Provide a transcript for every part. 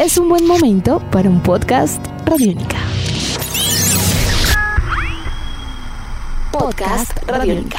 es un buen momento para un podcast Radiónica. Podcast Radiónica.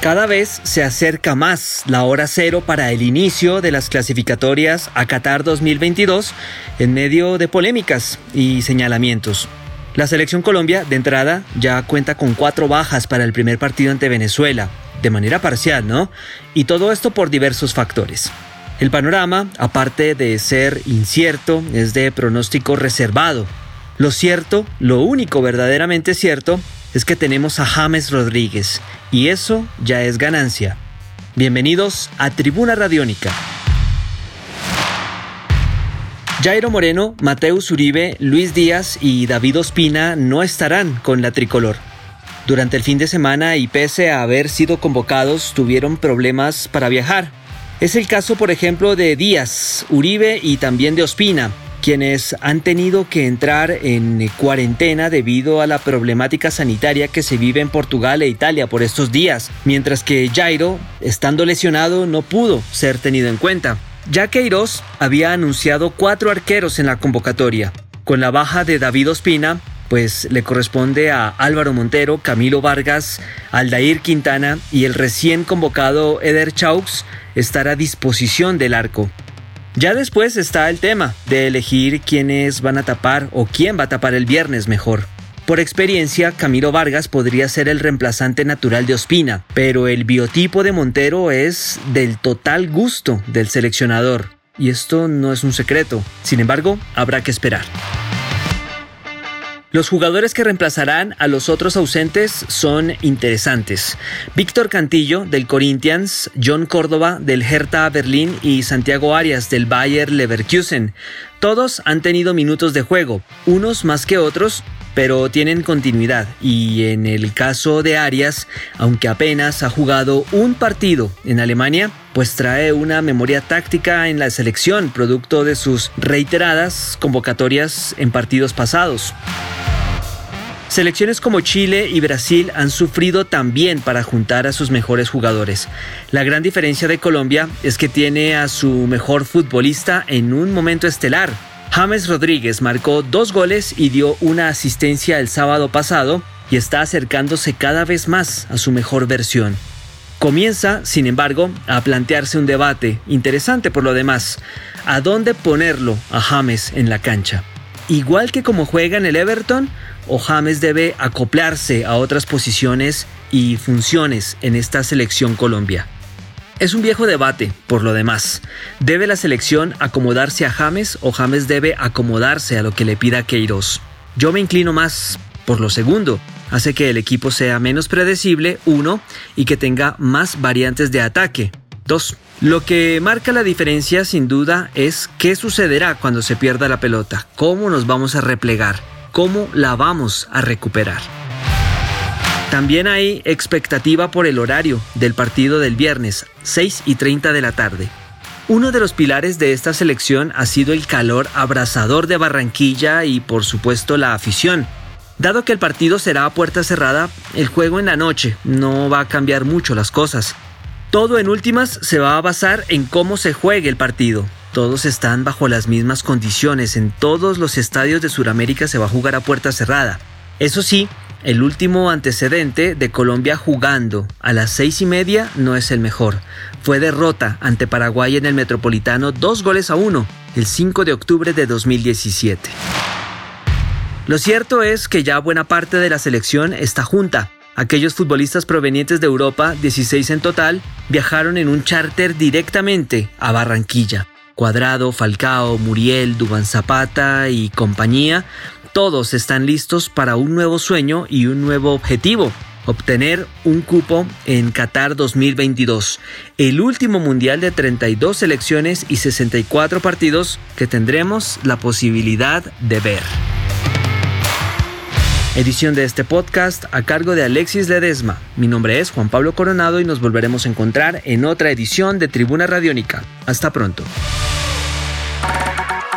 Cada vez se acerca más la hora cero para el inicio de las clasificatorias a Qatar 2022 en medio de polémicas y señalamientos. La selección Colombia, de entrada, ya cuenta con cuatro bajas para el primer partido ante Venezuela, de manera parcial, ¿no? Y todo esto por diversos factores. El panorama, aparte de ser incierto, es de pronóstico reservado. Lo cierto, lo único verdaderamente cierto, es que tenemos a James Rodríguez, y eso ya es ganancia. Bienvenidos a Tribuna Radiónica. Jairo Moreno, Mateus Uribe, Luis Díaz y David Ospina no estarán con la tricolor. Durante el fin de semana y pese a haber sido convocados, tuvieron problemas para viajar. Es el caso, por ejemplo, de Díaz, Uribe y también de Ospina, quienes han tenido que entrar en cuarentena debido a la problemática sanitaria que se vive en Portugal e Italia por estos días, mientras que Jairo, estando lesionado, no pudo ser tenido en cuenta. Ya Queiroz había anunciado cuatro arqueros en la convocatoria. Con la baja de David Ospina, pues le corresponde a Álvaro Montero, Camilo Vargas, Aldair Quintana y el recién convocado Eder Chaux estar a disposición del arco. Ya después está el tema de elegir quiénes van a tapar o quién va a tapar el viernes mejor. Por experiencia, Camilo Vargas podría ser el reemplazante natural de Ospina, pero el biotipo de Montero es del total gusto del seleccionador. Y esto no es un secreto. Sin embargo, habrá que esperar. Los jugadores que reemplazarán a los otros ausentes son interesantes. Víctor Cantillo del Corinthians, John Córdoba del Hertha Berlín y Santiago Arias del Bayer Leverkusen. Todos han tenido minutos de juego, unos más que otros, pero tienen continuidad y en el caso de Arias, aunque apenas ha jugado un partido en Alemania, pues trae una memoria táctica en la selección producto de sus reiteradas convocatorias en partidos pasados. Selecciones como Chile y Brasil han sufrido también para juntar a sus mejores jugadores. La gran diferencia de Colombia es que tiene a su mejor futbolista en un momento estelar, James Rodríguez marcó dos goles y dio una asistencia el sábado pasado y está acercándose cada vez más a su mejor versión. Comienza, sin embargo, a plantearse un debate interesante por lo demás. ¿A dónde ponerlo a James en la cancha? Igual que como juega en el Everton, o James debe acoplarse a otras posiciones y funciones en esta selección Colombia. Es un viejo debate, por lo demás. ¿Debe la selección acomodarse a James o James debe acomodarse a lo que le pida Queiroz? Yo me inclino más por lo segundo. Hace que el equipo sea menos predecible, uno, y que tenga más variantes de ataque. Dos. Lo que marca la diferencia sin duda es qué sucederá cuando se pierda la pelota, cómo nos vamos a replegar, cómo la vamos a recuperar. También hay expectativa por el horario del partido del viernes, 6 y 30 de la tarde. Uno de los pilares de esta selección ha sido el calor abrasador de Barranquilla y por supuesto la afición. Dado que el partido será a puerta cerrada, el juego en la noche no va a cambiar mucho las cosas. Todo en últimas se va a basar en cómo se juegue el partido. Todos están bajo las mismas condiciones, en todos los estadios de Sudamérica se va a jugar a puerta cerrada. Eso sí, el último antecedente de Colombia jugando a las seis y media no es el mejor. Fue derrota ante Paraguay en el Metropolitano dos goles a uno el 5 de octubre de 2017. Lo cierto es que ya buena parte de la selección está junta. Aquellos futbolistas provenientes de Europa, 16 en total, viajaron en un charter directamente a Barranquilla. Cuadrado, Falcao, Muriel, Duban Zapata y compañía todos están listos para un nuevo sueño y un nuevo objetivo, obtener un cupo en Qatar 2022, el último mundial de 32 selecciones y 64 partidos que tendremos la posibilidad de ver. Edición de este podcast a cargo de Alexis Ledesma. Mi nombre es Juan Pablo Coronado y nos volveremos a encontrar en otra edición de Tribuna Radiónica. Hasta pronto.